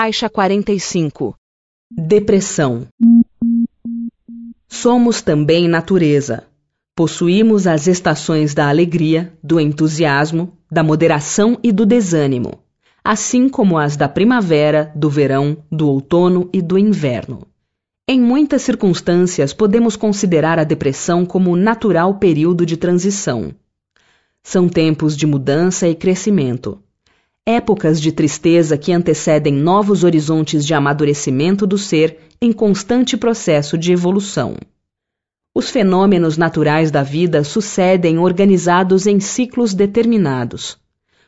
Faixa 45 Depressão Somos também natureza. Possuímos as estações da alegria, do entusiasmo, da moderação e do desânimo, assim como as da primavera, do verão, do outono e do inverno. Em muitas circunstâncias, podemos considerar a depressão como natural período de transição. São tempos de mudança e crescimento épocas de tristeza que antecedem novos horizontes de amadurecimento do ser em constante processo de evolução. Os fenômenos naturais da vida sucedem organizados em ciclos determinados.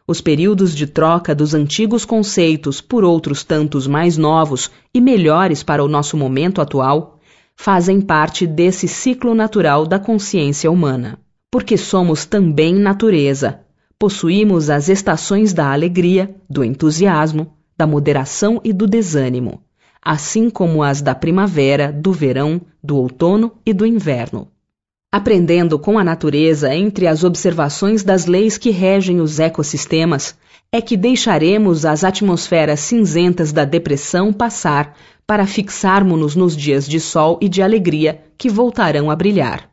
Os períodos de troca dos antigos conceitos por outros tantos mais novos e melhores para o nosso momento atual fazem parte desse ciclo natural da consciência humana. Porque somos também natureza, possuímos as estações da alegria, do entusiasmo, da moderação e do desânimo, assim como as da primavera, do verão, do outono e do inverno. Aprendendo com a natureza entre as observações das leis que regem os ecossistemas, é que deixaremos as atmosferas cinzentas da depressão passar para fixarmos-nos nos dias de sol e de alegria que voltarão a brilhar.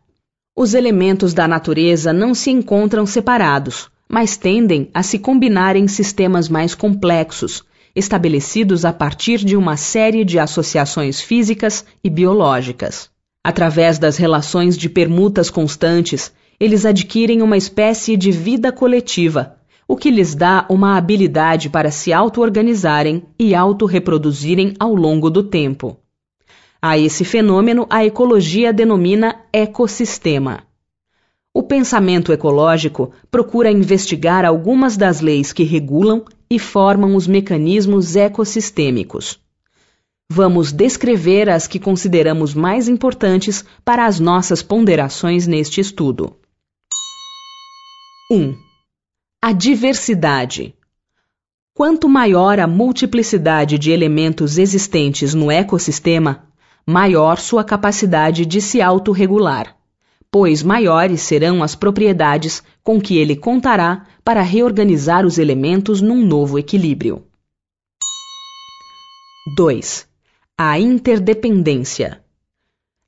Os elementos da natureza não se encontram separados, mas tendem a se combinar em sistemas mais complexos, estabelecidos a partir de uma série de associações físicas e biológicas. Através das relações de permutas constantes, eles adquirem uma espécie de vida coletiva, o que lhes dá uma habilidade para se auto-organizarem e auto-reproduzirem ao longo do tempo. A esse fenômeno a ecologia denomina ecossistema. O pensamento ecológico procura investigar algumas das leis que regulam e formam os mecanismos ecossistêmicos. Vamos descrever as que consideramos mais importantes para as nossas ponderações neste estudo. 1. A diversidade. Quanto maior a multiplicidade de elementos existentes no ecossistema, maior sua capacidade de se autorregular pois maiores serão as propriedades com que ele contará para reorganizar os elementos num novo equilíbrio. 2. A interdependência.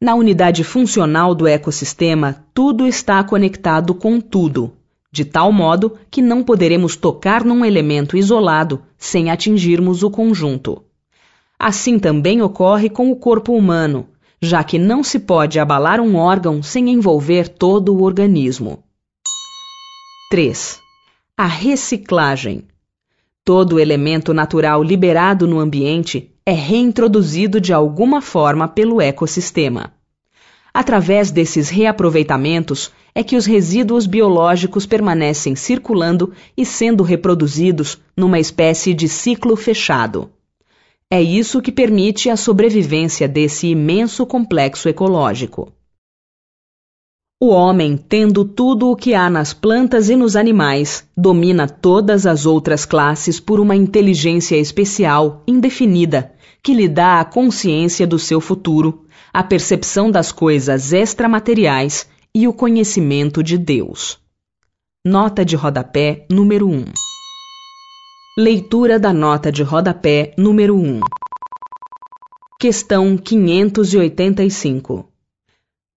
Na unidade funcional do ecossistema, tudo está conectado com tudo, de tal modo que não poderemos tocar num elemento isolado sem atingirmos o conjunto. Assim também ocorre com o corpo humano, já que não se pode abalar um órgão sem envolver todo o organismo. 3. A reciclagem. Todo elemento natural liberado no ambiente é reintroduzido de alguma forma pelo ecossistema. Através desses reaproveitamentos é que os resíduos biológicos permanecem circulando e sendo reproduzidos numa espécie de ciclo fechado. É isso que permite a sobrevivência desse imenso complexo ecológico. O homem, tendo tudo o que há nas plantas e nos animais, domina todas as outras classes por uma inteligência especial, indefinida, que lhe dá a consciência do seu futuro, a percepção das coisas extramateriais e o conhecimento de Deus. Nota de rodapé número 1 Leitura da nota de rodapé número 1. Questão 585.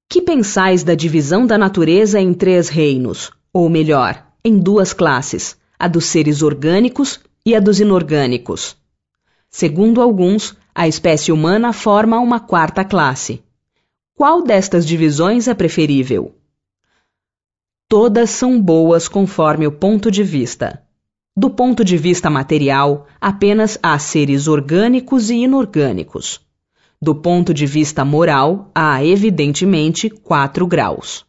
Que pensais da divisão da natureza em três reinos, ou melhor, em duas classes, a dos seres orgânicos e a dos inorgânicos? Segundo alguns, a espécie humana forma uma quarta classe. Qual destas divisões é preferível? Todas são boas conforme o ponto de vista. Do ponto de vista material, apenas há seres orgânicos e inorgânicos. Do ponto de vista moral, há evidentemente quatro graus.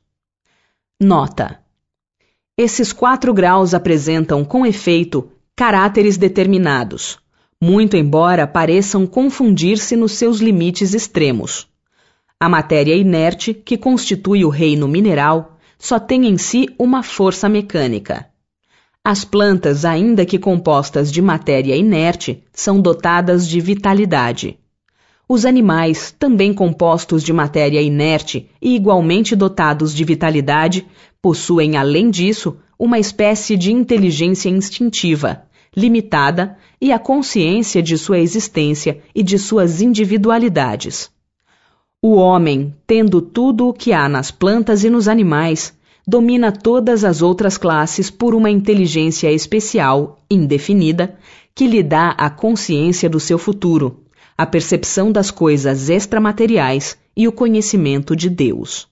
Nota: Esses quatro graus apresentam, com efeito, caráteres determinados, muito embora pareçam confundir-se nos seus limites extremos. A matéria inerte, que constitui o reino mineral, só tem em si uma força mecânica. As plantas, ainda que compostas de matéria inerte, são dotadas de vitalidade. Os animais, também compostos de matéria inerte e igualmente dotados de vitalidade, possuem, além disso, uma espécie de inteligência instintiva, limitada e a consciência de sua existência e de suas individualidades. O homem, tendo tudo o que há nas plantas e nos animais, domina todas as outras classes por uma inteligência especial, indefinida, que lhe dá a consciência do seu futuro, a percepção das coisas extramateriais e o conhecimento de Deus.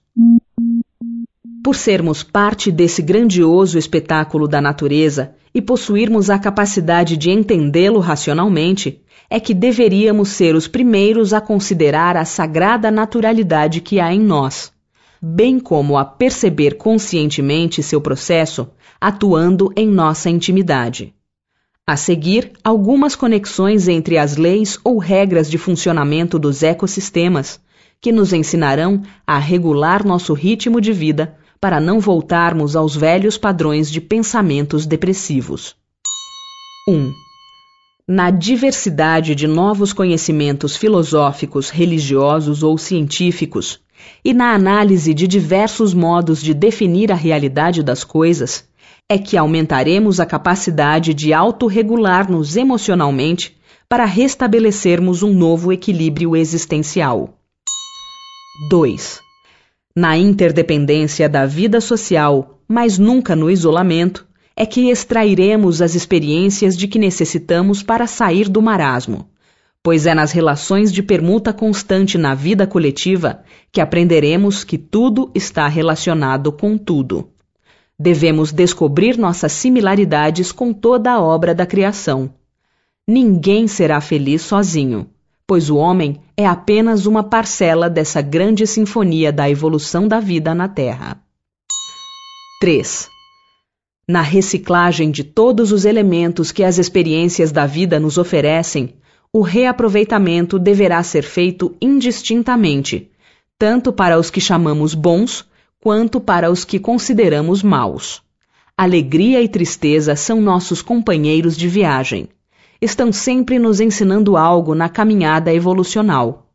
Por sermos parte desse grandioso espetáculo da natureza e possuirmos a capacidade de entendê-lo racionalmente, é que deveríamos ser os primeiros a considerar a sagrada naturalidade que há em nós, bem como a perceber conscientemente seu processo atuando em nossa intimidade. A seguir, algumas conexões entre as leis ou regras de funcionamento dos ecossistemas, que nos ensinarão a regular nosso ritmo de vida para não voltarmos aos velhos padrões de pensamentos depressivos. 1. Na diversidade de novos conhecimentos filosóficos, religiosos ou científicos, e na análise de diversos modos de definir a realidade das coisas, é que aumentaremos a capacidade de autorregular-nos emocionalmente para restabelecermos um novo equilíbrio existencial. 2. Na interdependência da vida social, mas nunca no isolamento, é que extrairemos as experiências de que necessitamos para sair do marasmo, pois é nas relações de permuta constante na vida coletiva que aprenderemos que tudo está relacionado com tudo. Devemos descobrir nossas similaridades com toda a obra da criação. Ninguém será feliz sozinho, pois o homem é apenas uma parcela dessa grande sinfonia da evolução da vida na Terra. 3. Na reciclagem de todos os elementos que as experiências da vida nos oferecem, o reaproveitamento deverá ser feito indistintamente, tanto para os que chamamos bons quanto para os que consideramos maus. Alegria e tristeza são nossos companheiros de viagem. Estão sempre nos ensinando algo na caminhada evolucional.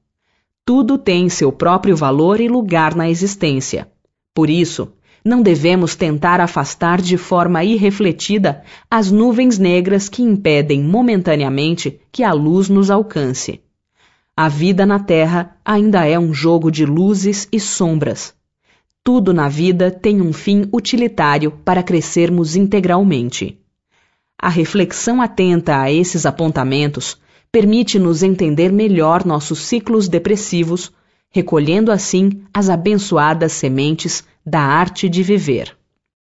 Tudo tem seu próprio valor e lugar na existência. Por isso, não devemos tentar afastar de forma irrefletida as nuvens negras que impedem momentaneamente que a luz nos alcance. A vida na Terra ainda é um jogo de luzes e sombras tudo na vida tem um fim utilitário para crescermos integralmente. A reflexão atenta a esses apontamentos permite-nos entender melhor nossos ciclos depressivos, recolhendo assim as abençoadas sementes da arte de viver.